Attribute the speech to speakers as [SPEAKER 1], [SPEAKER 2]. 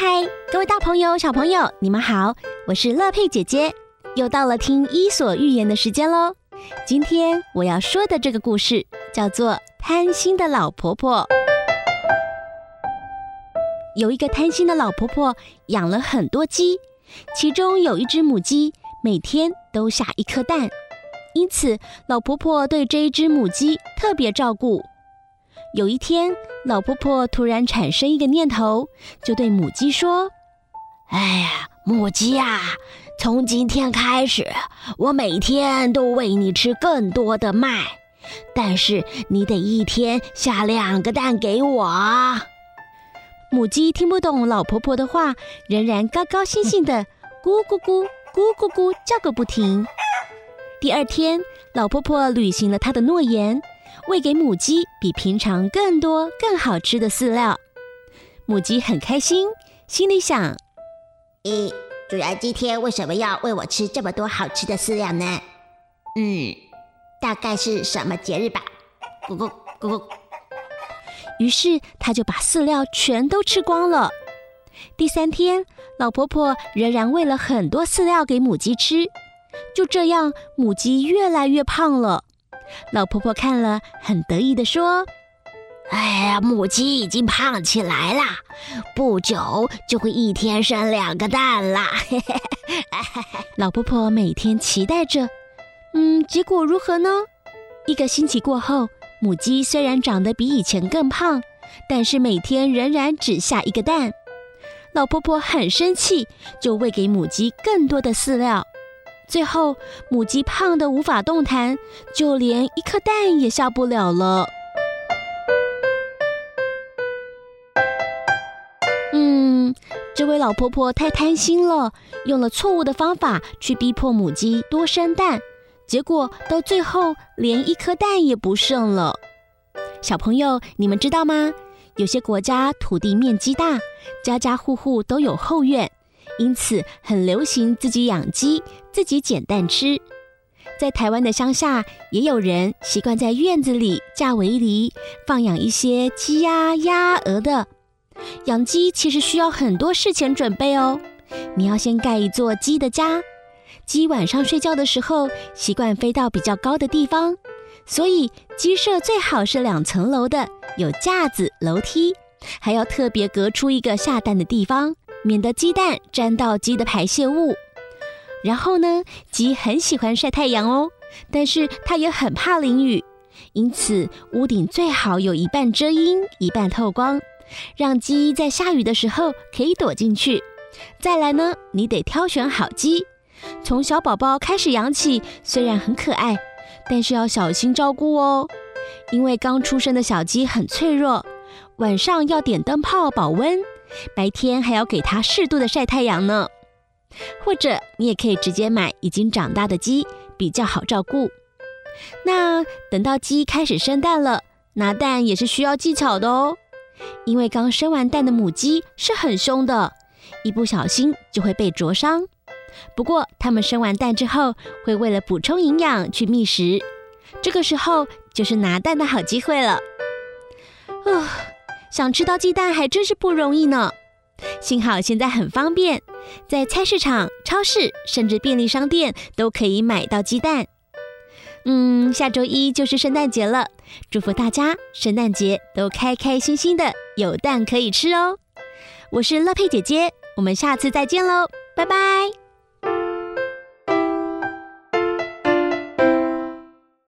[SPEAKER 1] 嗨，各位大朋友、小朋友，你们好！我是乐佩姐姐，又到了听《伊索寓言》的时间喽。今天我要说的这个故事叫做《贪心的老婆婆》。有一个贪心的老婆婆养了很多鸡，其中有一只母鸡每天都下一颗蛋，因此老婆婆对这一只母鸡特别照顾。有一天，老婆婆突然产生一个念头，就对母鸡说：“
[SPEAKER 2] 哎呀，母鸡呀，从今天开始，我每天都喂你吃更多的麦，但是你得一天下两个蛋给我。”
[SPEAKER 1] 母鸡听不懂老婆婆的话，仍然高高兴兴的咕咕咕咕咕咕叫个不停。第二天，老婆婆履行了她的诺言。喂给母鸡比平常更多、更好吃的饲料，母鸡很开心，心里想：
[SPEAKER 2] 咦，主人今天为什么要喂我吃这么多好吃的饲料呢？嗯，大概是什么节日吧？咕咕咕咕。
[SPEAKER 1] 于是他就把饲料全都吃光了。第三天，老婆婆仍然喂了很多饲料给母鸡吃，就这样，母鸡越来越胖了。老婆婆看了，很得意地说：“
[SPEAKER 2] 哎呀，母鸡已经胖起来了，不久就会一天生两个蛋啦。”
[SPEAKER 1] 老婆婆每天期待着，嗯，结果如何呢？一个星期过后，母鸡虽然长得比以前更胖，但是每天仍然只下一个蛋。老婆婆很生气，就喂给母鸡更多的饲料。最后，母鸡胖得无法动弹，就连一颗蛋也下不了了。嗯，这位老婆婆太贪心了，用了错误的方法去逼迫母鸡多生蛋，结果到最后连一颗蛋也不剩了。小朋友，你们知道吗？有些国家土地面积大，家家户户都有后院。因此，很流行自己养鸡，自己捡蛋吃。在台湾的乡下，也有人习惯在院子里架围篱，放养一些鸡鸭、鸭、鹅的。养鸡其实需要很多事前准备哦。你要先盖一座鸡的家，鸡晚上睡觉的时候习惯飞到比较高的地方，所以鸡舍最好是两层楼的，有架子、楼梯，还要特别隔出一个下蛋的地方。免得鸡蛋沾到鸡的排泄物。然后呢，鸡很喜欢晒太阳哦，但是它也很怕淋雨，因此屋顶最好有一半遮阴，一半透光，让鸡在下雨的时候可以躲进去。再来呢，你得挑选好鸡，从小宝宝开始养起，虽然很可爱，但是要小心照顾哦，因为刚出生的小鸡很脆弱，晚上要点灯泡保温。白天还要给它适度的晒太阳呢，或者你也可以直接买已经长大的鸡，比较好照顾。那等到鸡开始生蛋了，拿蛋也是需要技巧的哦，因为刚生完蛋的母鸡是很凶的，一不小心就会被灼伤。不过它们生完蛋之后，会为了补充营养去觅食，这个时候就是拿蛋的好机会了。啊。想吃到鸡蛋还真是不容易呢，幸好现在很方便，在菜市场、超市甚至便利商店都可以买到鸡蛋。嗯，下周一就是圣诞节了，祝福大家圣诞节都开开心心的，有蛋可以吃哦。我是乐佩姐姐，我们下次再见喽，拜拜。